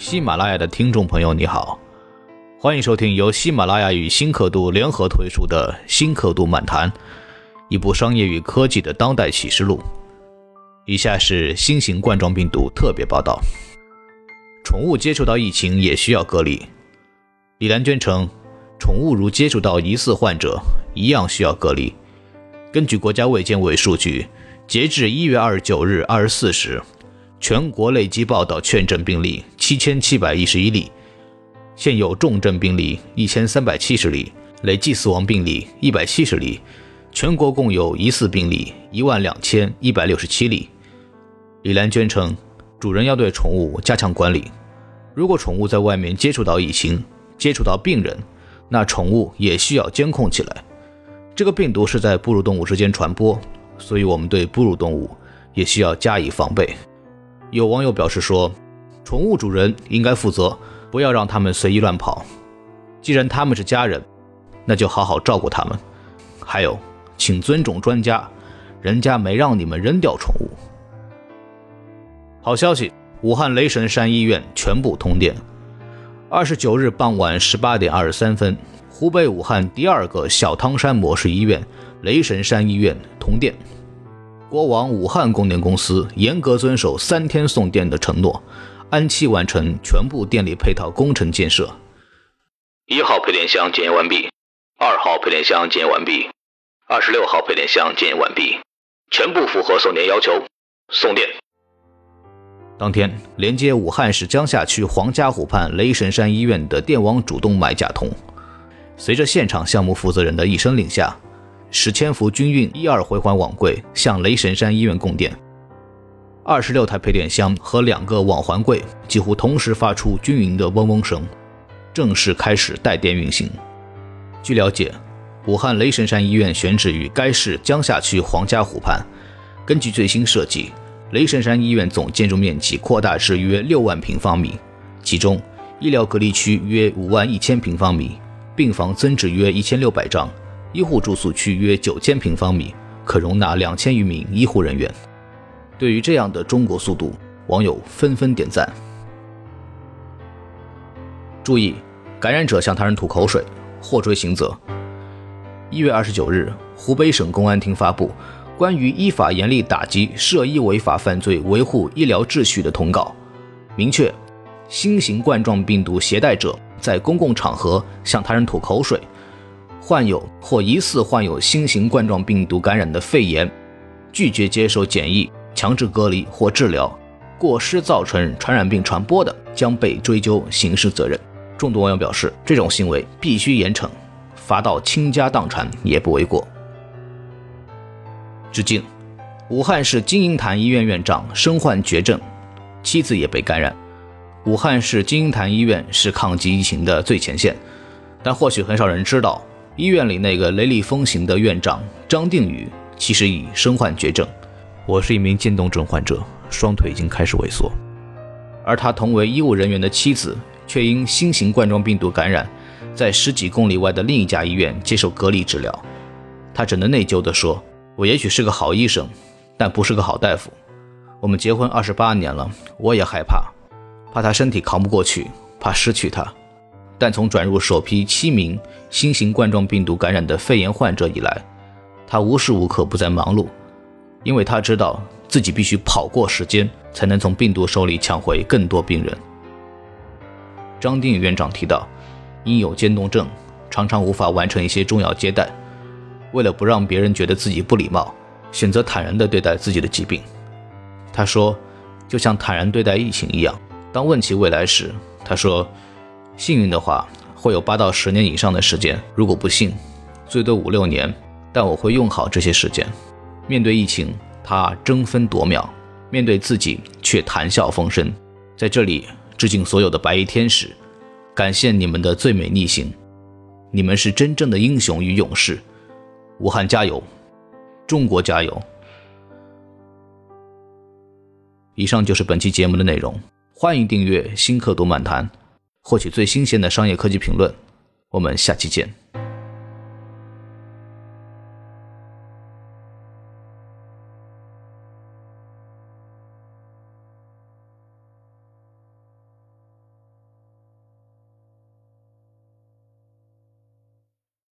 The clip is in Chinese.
喜马拉雅的听众朋友，你好，欢迎收听由喜马拉雅与新刻度联合推出的《新刻度漫谈》，一部商业与科技的当代启示录。以下是新型冠状病毒特别报道：宠物接触到疫情也需要隔离。李兰娟称，宠物如接触到疑似患者，一样需要隔离。根据国家卫健委数据，截至一月二十九日二十四时。全国累计报道确诊病例七千七百一十一例，现有重症病例一千三百七十例，累计死亡病例一百七十例，全国共有疑似病例一万两千一百六十七例。李兰娟称，主人要对宠物加强管理，如果宠物在外面接触到疫情，接触到病人，那宠物也需要监控起来。这个病毒是在哺乳动物之间传播，所以我们对哺乳动物也需要加以防备。有网友表示说：“宠物主人应该负责，不要让他们随意乱跑。既然他们是家人，那就好好照顾他们。还有，请尊重专家，人家没让你们扔掉宠物。”好消息，武汉雷神山医院全部通电。二十九日傍晚十八点二十三分，湖北武汉第二个小汤山模式医院雷神山医院通电。国网武汉供电公司严格遵守三天送电的承诺，按期完成全部电力配套工程建设。一号配电箱检验完毕，二号配电箱检验完毕，二十六号配电箱检验完毕，全部符合送电要求，送电。当天，连接武汉市江夏区黄家湖畔雷神山医院的电网主动脉假通，随着现场项目负责人的一声令下。十千伏均匀一二回环网柜向雷神山医院供电，二十六台配电箱和两个网环柜几乎同时发出均匀的嗡嗡声，正式开始带电运行。据了解，武汉雷神山医院选址于该市江夏区黄家湖畔。根据最新设计，雷神山医院总建筑面积扩大至约六万平方米，其中医疗隔离区约五万一千平方米，病房增至约一千六百张。医护住宿区约九千平方米，可容纳两千余名医护人员。对于这样的中国速度，网友纷纷点赞。注意，感染者向他人吐口水，或追刑责。一月二十九日，湖北省公安厅发布关于依法严厉打击涉医违法犯罪、维护医疗秩序的通告，明确，新型冠状病毒携带者在公共场合向他人吐口水。患有或疑似患有新型冠状病毒感染的肺炎，拒绝接受检疫、强制隔离或治疗，过失造成传染病传播的，将被追究刑事责任。众多网友表示，这种行为必须严惩，罚到倾家荡产也不为过。致敬，武汉市金银潭医院院长身患绝症，妻子也被感染。武汉市金银潭医院是抗击疫情的最前线，但或许很少人知道。医院里那个雷厉风行的院长张定宇，其实已身患绝症。我是一名渐冻症患者，双腿已经开始萎缩。而他同为医务人员的妻子，却因新型冠状病毒感染，在十几公里外的另一家医院接受隔离治疗。他只能内疚地说：“我也许是个好医生，但不是个好大夫。我们结婚二十八年了，我也害怕，怕他身体扛不过去，怕失去他。”但从转入首批七名新型冠状病毒感染的肺炎患者以来，他无时无刻不在忙碌，因为他知道自己必须跑过时间，才能从病毒手里抢回更多病人。张定宇院长提到，因有渐冻症，常常无法完成一些重要接待，为了不让别人觉得自己不礼貌，选择坦然地对待自己的疾病。他说，就像坦然对待疫情一样。当问起未来时，他说。幸运的话，会有八到十年以上的时间；如果不幸，最多五六年。但我会用好这些时间。面对疫情，他争分夺秒；面对自己，却谈笑风生。在这里，致敬所有的白衣天使，感谢你们的最美逆行，你们是真正的英雄与勇士。武汉加油，中国加油！以上就是本期节目的内容，欢迎订阅新客读漫谈。获取最新鲜的商业科技评论，我们下期见。